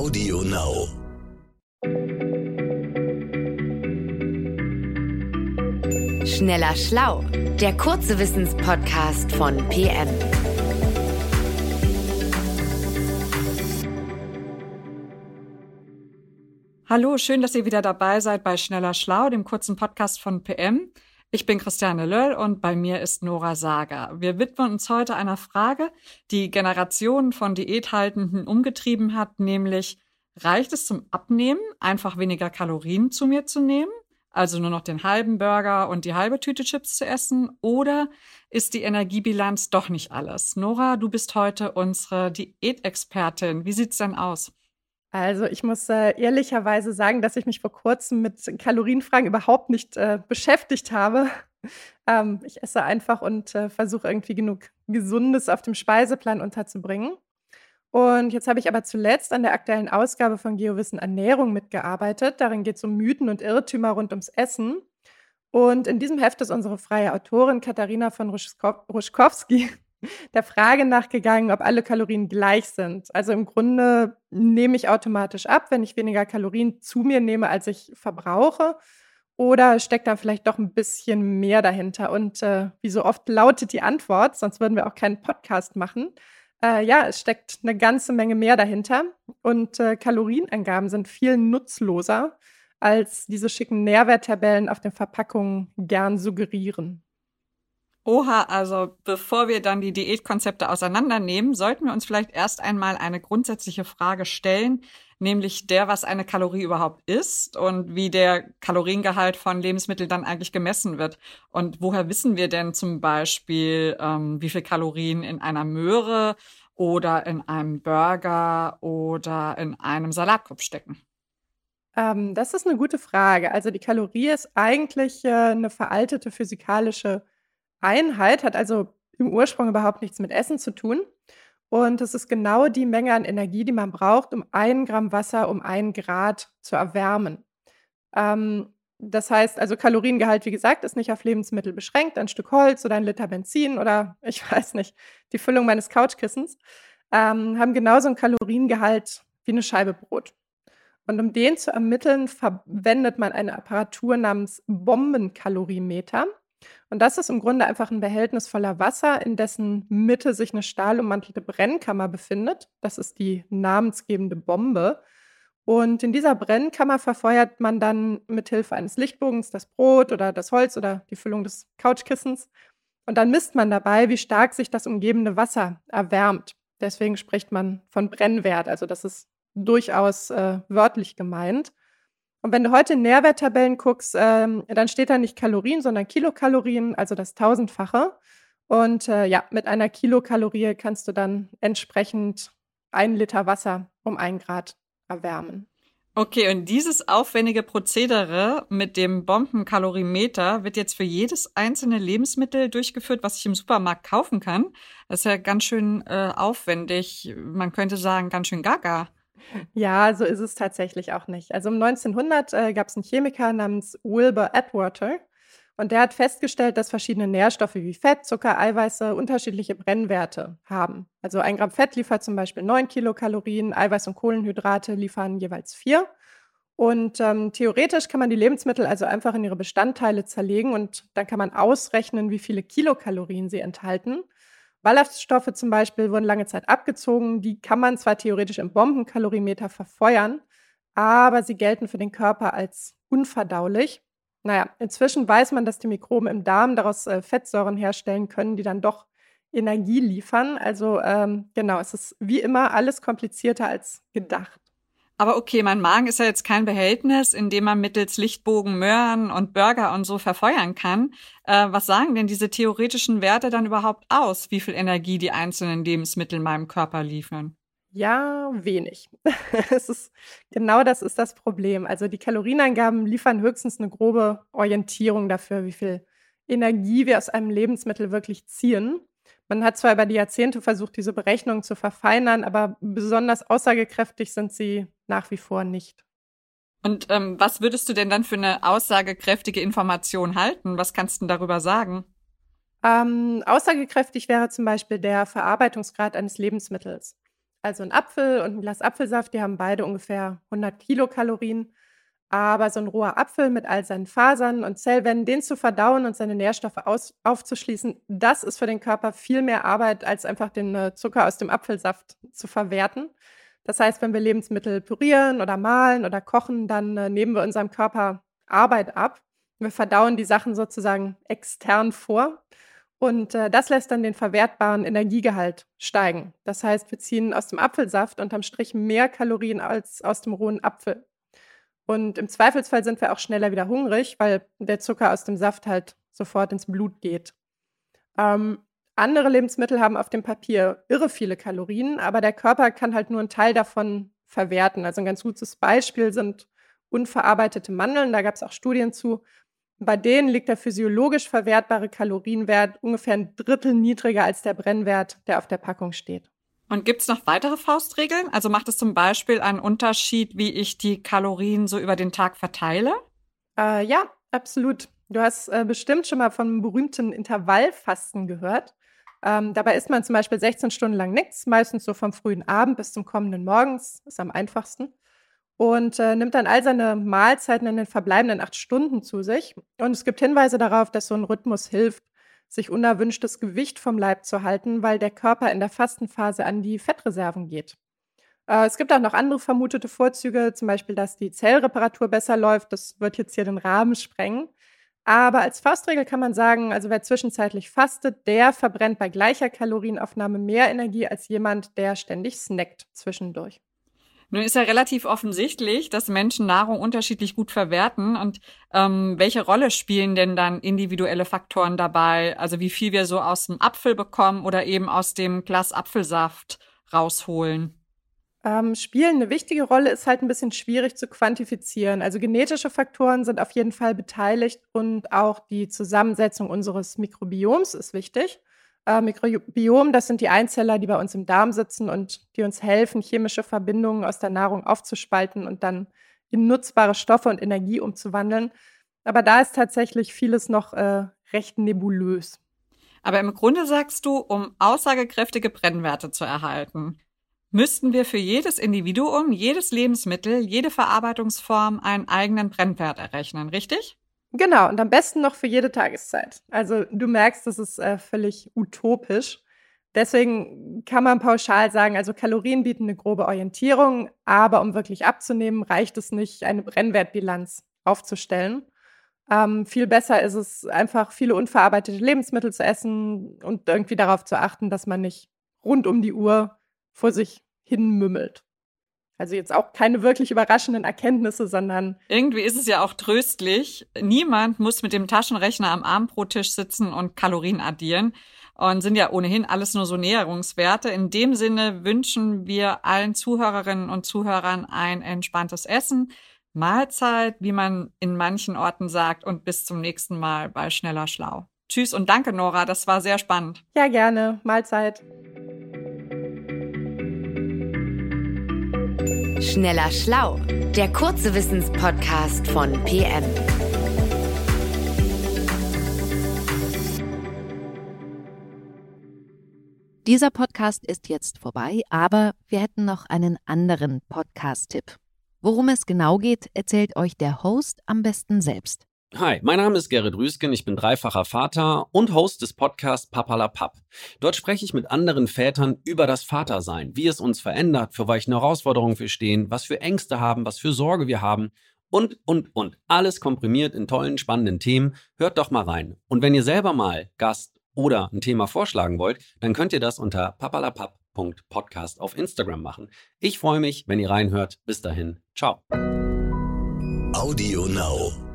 Audio Now. Schneller Schlau, der kurze Wissenspodcast von PM. Hallo, schön, dass ihr wieder dabei seid bei Schneller Schlau, dem kurzen Podcast von PM. Ich bin Christiane Löll und bei mir ist Nora Sager. Wir widmen uns heute einer Frage, die Generationen von Diäthaltenden umgetrieben hat, nämlich reicht es zum Abnehmen, einfach weniger Kalorien zu mir zu nehmen? also nur noch den halben Burger und die halbe Tüte Chips zu essen? Oder ist die Energiebilanz doch nicht alles? Nora, du bist heute unsere Diätexpertin. Wie sieht's denn aus? Also ich muss äh, ehrlicherweise sagen, dass ich mich vor kurzem mit Kalorienfragen überhaupt nicht äh, beschäftigt habe. Ähm, ich esse einfach und äh, versuche irgendwie genug Gesundes auf dem Speiseplan unterzubringen. Und jetzt habe ich aber zuletzt an der aktuellen Ausgabe von Geowissen Ernährung mitgearbeitet. Darin geht es um Mythen und Irrtümer rund ums Essen. Und in diesem Heft ist unsere freie Autorin Katharina von Ruschkowski der Frage nachgegangen, ob alle Kalorien gleich sind. Also im Grunde nehme ich automatisch ab, wenn ich weniger Kalorien zu mir nehme, als ich verbrauche. Oder steckt da vielleicht doch ein bisschen mehr dahinter? Und äh, wie so oft lautet die Antwort, sonst würden wir auch keinen Podcast machen. Äh, ja, es steckt eine ganze Menge mehr dahinter und äh, Kalorienangaben sind viel nutzloser, als diese schicken Nährwerttabellen auf den Verpackungen gern suggerieren. Oha, also bevor wir dann die Diätkonzepte auseinandernehmen, sollten wir uns vielleicht erst einmal eine grundsätzliche Frage stellen, nämlich der, was eine Kalorie überhaupt ist und wie der Kaloriengehalt von Lebensmitteln dann eigentlich gemessen wird. Und woher wissen wir denn zum Beispiel, ähm, wie viel Kalorien in einer Möhre oder in einem Burger oder in einem Salatkopf stecken? Ähm, das ist eine gute Frage. Also die Kalorie ist eigentlich äh, eine veraltete physikalische Einheit, hat also im Ursprung überhaupt nichts mit Essen zu tun. Und es ist genau die Menge an Energie, die man braucht, um ein Gramm Wasser um ein Grad zu erwärmen. Ähm, das heißt, also Kaloriengehalt, wie gesagt, ist nicht auf Lebensmittel beschränkt, ein Stück Holz oder ein Liter Benzin oder ich weiß nicht, die Füllung meines Couchkissens, ähm, haben genauso einen Kaloriengehalt wie eine Scheibe Brot. Und um den zu ermitteln, verwendet man eine Apparatur namens Bombenkalorimeter. Und das ist im Grunde einfach ein Behältnis voller Wasser, in dessen Mitte sich eine stahlummantelte Brennkammer befindet. Das ist die namensgebende Bombe. Und in dieser Brennkammer verfeuert man dann mit Hilfe eines Lichtbogens das Brot oder das Holz oder die Füllung des Couchkissens. Und dann misst man dabei, wie stark sich das umgebende Wasser erwärmt. Deswegen spricht man von Brennwert. Also das ist durchaus äh, wörtlich gemeint. Und wenn du heute in Nährwerttabellen guckst, ähm, dann steht da nicht Kalorien, sondern Kilokalorien, also das Tausendfache. Und äh, ja, mit einer Kilokalorie kannst du dann entsprechend ein Liter Wasser um ein Grad erwärmen. Okay, und dieses aufwendige Prozedere mit dem Bombenkalorimeter wird jetzt für jedes einzelne Lebensmittel durchgeführt, was ich im Supermarkt kaufen kann. Das ist ja ganz schön äh, aufwendig. Man könnte sagen, ganz schön gaga. Ja, so ist es tatsächlich auch nicht. Also um 1900 äh, gab es einen Chemiker namens Wilbur Atwater und der hat festgestellt, dass verschiedene Nährstoffe wie Fett, Zucker, Eiweiße unterschiedliche Brennwerte haben. Also ein Gramm Fett liefert zum Beispiel 9 Kilokalorien, Eiweiß und Kohlenhydrate liefern jeweils 4. Und ähm, theoretisch kann man die Lebensmittel also einfach in ihre Bestandteile zerlegen und dann kann man ausrechnen, wie viele Kilokalorien sie enthalten. Ballaststoffe zum Beispiel wurden lange Zeit abgezogen. Die kann man zwar theoretisch im Bombenkalorimeter verfeuern, aber sie gelten für den Körper als unverdaulich. Naja, inzwischen weiß man, dass die Mikroben im Darm daraus äh, Fettsäuren herstellen können, die dann doch Energie liefern. Also ähm, genau, es ist wie immer alles komplizierter als gedacht. Aber okay, mein Magen ist ja jetzt kein Behältnis, in dem man mittels Lichtbogen Möhren und Burger und so verfeuern kann. Äh, was sagen denn diese theoretischen Werte dann überhaupt aus, wie viel Energie die einzelnen Lebensmittel meinem Körper liefern? Ja, wenig. es ist, genau das ist das Problem. Also die Kalorienangaben liefern höchstens eine grobe Orientierung dafür, wie viel Energie wir aus einem Lebensmittel wirklich ziehen. Man hat zwar über die Jahrzehnte versucht, diese Berechnungen zu verfeinern, aber besonders aussagekräftig sind sie nach wie vor nicht. Und ähm, was würdest du denn dann für eine aussagekräftige Information halten? Was kannst du darüber sagen? Ähm, aussagekräftig wäre zum Beispiel der Verarbeitungsgrad eines Lebensmittels. Also ein Apfel und ein Glas Apfelsaft, die haben beide ungefähr 100 Kilokalorien. Aber so ein roher Apfel mit all seinen Fasern und Zellwänden, den zu verdauen und seine Nährstoffe aus, aufzuschließen, das ist für den Körper viel mehr Arbeit, als einfach den äh, Zucker aus dem Apfelsaft zu verwerten. Das heißt, wenn wir Lebensmittel pürieren oder mahlen oder kochen, dann äh, nehmen wir unserem Körper Arbeit ab. Wir verdauen die Sachen sozusagen extern vor. Und äh, das lässt dann den verwertbaren Energiegehalt steigen. Das heißt, wir ziehen aus dem Apfelsaft unterm Strich mehr Kalorien als aus dem rohen Apfel. Und im Zweifelsfall sind wir auch schneller wieder hungrig, weil der Zucker aus dem Saft halt sofort ins Blut geht. Ähm, andere Lebensmittel haben auf dem Papier irre viele Kalorien, aber der Körper kann halt nur einen Teil davon verwerten. Also ein ganz gutes Beispiel sind unverarbeitete Mandeln. Da gab es auch Studien zu. Bei denen liegt der physiologisch verwertbare Kalorienwert ungefähr ein Drittel niedriger als der Brennwert, der auf der Packung steht. Und gibt es noch weitere Faustregeln? Also macht es zum Beispiel einen Unterschied, wie ich die Kalorien so über den Tag verteile? Äh, ja, absolut. Du hast äh, bestimmt schon mal vom berühmten Intervallfasten gehört. Ähm, dabei isst man zum Beispiel 16 Stunden lang nichts, meistens so vom frühen Abend bis zum kommenden Morgens, ist am einfachsten. Und äh, nimmt dann all seine Mahlzeiten in den verbleibenden acht Stunden zu sich. Und es gibt Hinweise darauf, dass so ein Rhythmus hilft, sich unerwünschtes Gewicht vom Leib zu halten, weil der Körper in der Fastenphase an die Fettreserven geht. Äh, es gibt auch noch andere vermutete Vorzüge, zum Beispiel, dass die Zellreparatur besser läuft. Das wird jetzt hier den Rahmen sprengen. Aber als Faustregel kann man sagen, also wer zwischenzeitlich fastet, der verbrennt bei gleicher Kalorienaufnahme mehr Energie als jemand, der ständig snackt zwischendurch. Nun ist ja relativ offensichtlich, dass Menschen Nahrung unterschiedlich gut verwerten. Und ähm, welche Rolle spielen denn dann individuelle Faktoren dabei? Also wie viel wir so aus dem Apfel bekommen oder eben aus dem Glas Apfelsaft rausholen? Ähm, spielen eine wichtige Rolle ist halt ein bisschen schwierig zu quantifizieren. Also genetische Faktoren sind auf jeden Fall beteiligt und auch die Zusammensetzung unseres Mikrobioms ist wichtig. Äh, Mikrobiom, das sind die Einzeller, die bei uns im Darm sitzen und die uns helfen, chemische Verbindungen aus der Nahrung aufzuspalten und dann in nutzbare Stoffe und Energie umzuwandeln. Aber da ist tatsächlich vieles noch äh, recht nebulös. Aber im Grunde sagst du, um aussagekräftige Brennwerte zu erhalten, müssten wir für jedes Individuum, jedes Lebensmittel, jede Verarbeitungsform einen eigenen Brennwert errechnen, richtig? Genau, und am besten noch für jede Tageszeit. Also du merkst, das ist äh, völlig utopisch. Deswegen kann man pauschal sagen, also Kalorien bieten eine grobe Orientierung, aber um wirklich abzunehmen, reicht es nicht, eine Brennwertbilanz aufzustellen. Ähm, viel besser ist es einfach, viele unverarbeitete Lebensmittel zu essen und irgendwie darauf zu achten, dass man nicht rund um die Uhr vor sich hin mümmelt. Also jetzt auch keine wirklich überraschenden Erkenntnisse, sondern. Irgendwie ist es ja auch tröstlich. Niemand muss mit dem Taschenrechner am Abendbrottisch sitzen und Kalorien addieren. Und sind ja ohnehin alles nur so Näherungswerte. In dem Sinne wünschen wir allen Zuhörerinnen und Zuhörern ein entspanntes Essen, Mahlzeit, wie man in manchen Orten sagt, und bis zum nächsten Mal bei Schneller Schlau. Tschüss und danke, Nora. Das war sehr spannend. Ja, gerne. Mahlzeit. Schneller Schlau, der kurze Wissenspodcast von PM. Dieser Podcast ist jetzt vorbei, aber wir hätten noch einen anderen Podcast-Tipp. Worum es genau geht, erzählt euch der Host am besten selbst. Hi, mein Name ist Gerrit Rüsken, ich bin dreifacher Vater und Host des Podcasts Papalapap. Dort spreche ich mit anderen Vätern über das Vatersein, wie es uns verändert, für welche Herausforderungen wir stehen, was für Ängste haben, was für Sorge wir haben und, und, und. Alles komprimiert in tollen, spannenden Themen. Hört doch mal rein. Und wenn ihr selber mal Gast oder ein Thema vorschlagen wollt, dann könnt ihr das unter papalapap.podcast auf Instagram machen. Ich freue mich, wenn ihr reinhört. Bis dahin. Ciao. Audio Now.